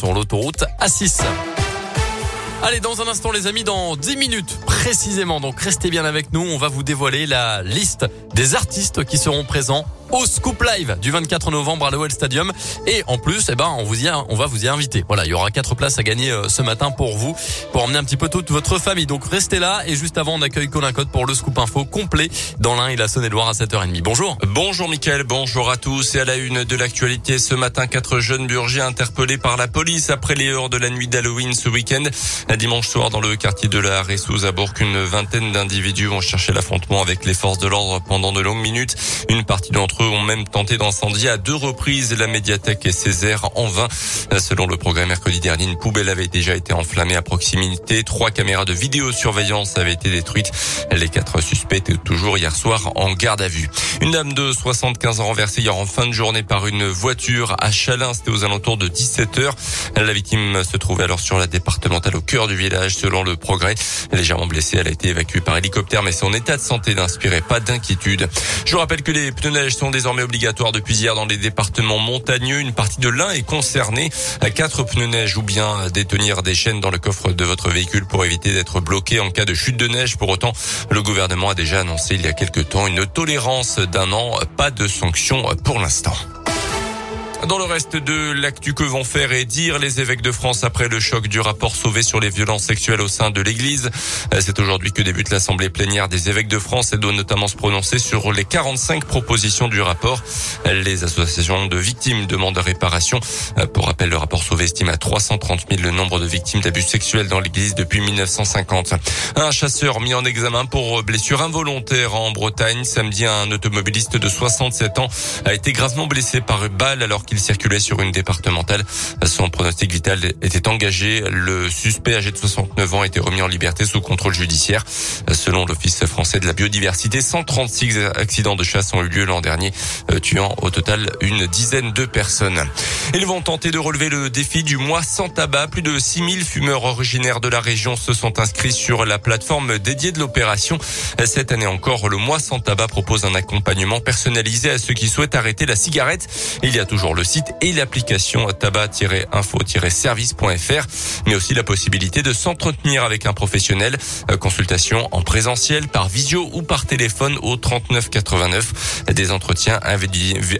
sur l'autoroute A6. Allez, dans un instant, les amis, dans 10 minutes précisément. Donc, restez bien avec nous. On va vous dévoiler la liste des artistes qui seront présents au Scoop Live du 24 novembre à l'OL Stadium. Et en plus, eh ben, on vous y a, on va vous y inviter. Voilà, il y aura quatre places à gagner euh, ce matin pour vous, pour emmener un petit peu toute votre famille. Donc, restez là. Et juste avant, on accueille Colin Code pour le Scoop Info complet dans l'un et la Saône-et-Loire à 7h30. Bonjour. Bonjour Mickaël, bonjour à tous. Et à la une de l'actualité ce matin, quatre jeunes burgiers interpellés par la police après les heures de la nuit d'Halloween ce week-end. Dimanche soir, dans le quartier de la Ressouze à Bourg, une vingtaine d'individus ont cherché l'affrontement avec les forces de l'ordre pendant de longues minutes. Une partie d'entre eux ont même tenté d'incendier à deux reprises la médiathèque et Césaire en vain. Selon le progrès mercredi dernier, une poubelle avait déjà été enflammée à proximité. Trois caméras de vidéosurveillance avaient été détruites. Les quatre suspects étaient toujours hier soir en garde à vue. Une dame de 75 ans renversée hier en fin de journée par une voiture à Chalin. C'était aux alentours de 17 heures. La victime se trouvait alors sur la départementale au cœur du village. Selon le progrès, légèrement blessée, elle a été évacuée par hélicoptère, mais son état de santé n'inspirait pas d'inquiétude. Je vous rappelle que les pneus neige sont désormais obligatoires depuis hier dans les départements montagneux. Une partie de l'un est concernée. Quatre pneus neige ou bien détenir des chaînes dans le coffre de votre véhicule pour éviter d'être bloqué en cas de chute de neige. Pour autant, le gouvernement a déjà annoncé il y a quelque temps une tolérance d'un an. Pas de sanctions pour l'instant. Dans le reste de l'actu, que vont faire et dire les évêques de France après le choc du rapport sauvé sur les violences sexuelles au sein de l'Église? C'est aujourd'hui que débute l'assemblée plénière des évêques de France. Elle doit notamment se prononcer sur les 45 propositions du rapport. Les associations de victimes demandent réparation. Pour rappel, le rapport sauvé estime à 330 000 le nombre de victimes d'abus sexuels dans l'Église depuis 1950. Un chasseur mis en examen pour blessure involontaire en Bretagne. Samedi, un automobiliste de 67 ans a été gravement blessé par une balle alors qu'il circulait sur une départementale. Son pronostic vital était engagé. Le suspect âgé de 69 ans a été remis en liberté sous contrôle judiciaire. Selon l'Office français de la biodiversité, 136 accidents de chasse ont eu lieu l'an dernier, euh, tuant au total une dizaine de personnes. Ils vont tenter de relever le défi du mois sans tabac. Plus de 6000 fumeurs originaires de la région se sont inscrits sur la plateforme dédiée de l'opération. Cette année encore, le mois sans tabac propose un accompagnement personnalisé à ceux qui souhaitent arrêter la cigarette. Il y a toujours le site et l'application tabac-info-service.fr, mais aussi la possibilité de s'entretenir avec un professionnel. Euh, consultation en présentiel, par visio ou par téléphone au 3989. Des entretiens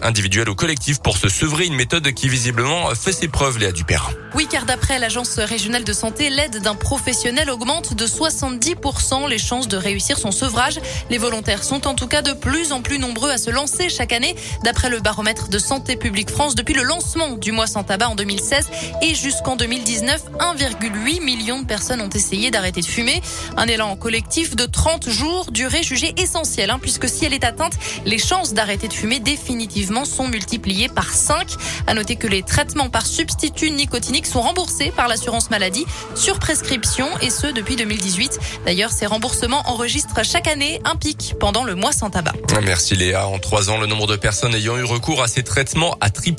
individuels ou collectifs pour se sevrer, une méthode qui visiblement fait ses preuves, Léa Dupérin. Oui, car d'après l'Agence régionale de santé, l'aide d'un professionnel augmente de 70% les chances de réussir son sevrage. Les volontaires sont en tout cas de plus en plus nombreux à se lancer chaque année. D'après le baromètre de Santé publique France, depuis le lancement du mois sans tabac en 2016 et jusqu'en 2019, 1,8 million de personnes ont essayé d'arrêter de fumer. Un élan collectif de 30 jours, durée jugée essentielle, hein, puisque si elle est atteinte, les chances d'arrêter de fumer définitivement sont multipliées par 5. À noter que les traitements par substitut nicotinique sont remboursés par l'assurance maladie sur prescription et ce depuis 2018. D'ailleurs, ces remboursements enregistrent chaque année un pic pendant le mois sans tabac. Merci Léa. En trois ans, le nombre de personnes ayant eu recours à ces traitements a triplé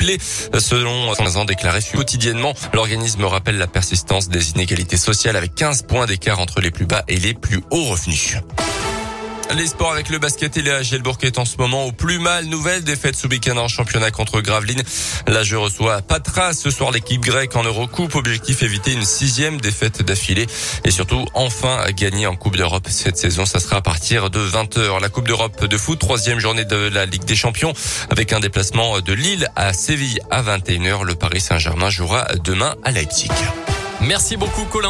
selon 15 ans déclarés quotidiennement. L'organisme rappelle la persistance des inégalités sociales avec 15 points d'écart entre les plus bas et les plus hauts revenus. Les sports avec le basket et les Gelbourg est en ce moment au plus mal. Nouvelle défaite sous week en championnat contre Gravelines. Là, je reçois Patra. Ce soir, l'équipe grecque en Eurocoupe. Objectif éviter une sixième défaite d'affilée. Et surtout, enfin, gagner en Coupe d'Europe cette saison. Ça sera à partir de 20h. La Coupe d'Europe de foot, troisième journée de la Ligue des Champions. Avec un déplacement de Lille à Séville à 21h. Le Paris Saint-Germain jouera demain à Leipzig. Merci beaucoup, Colin.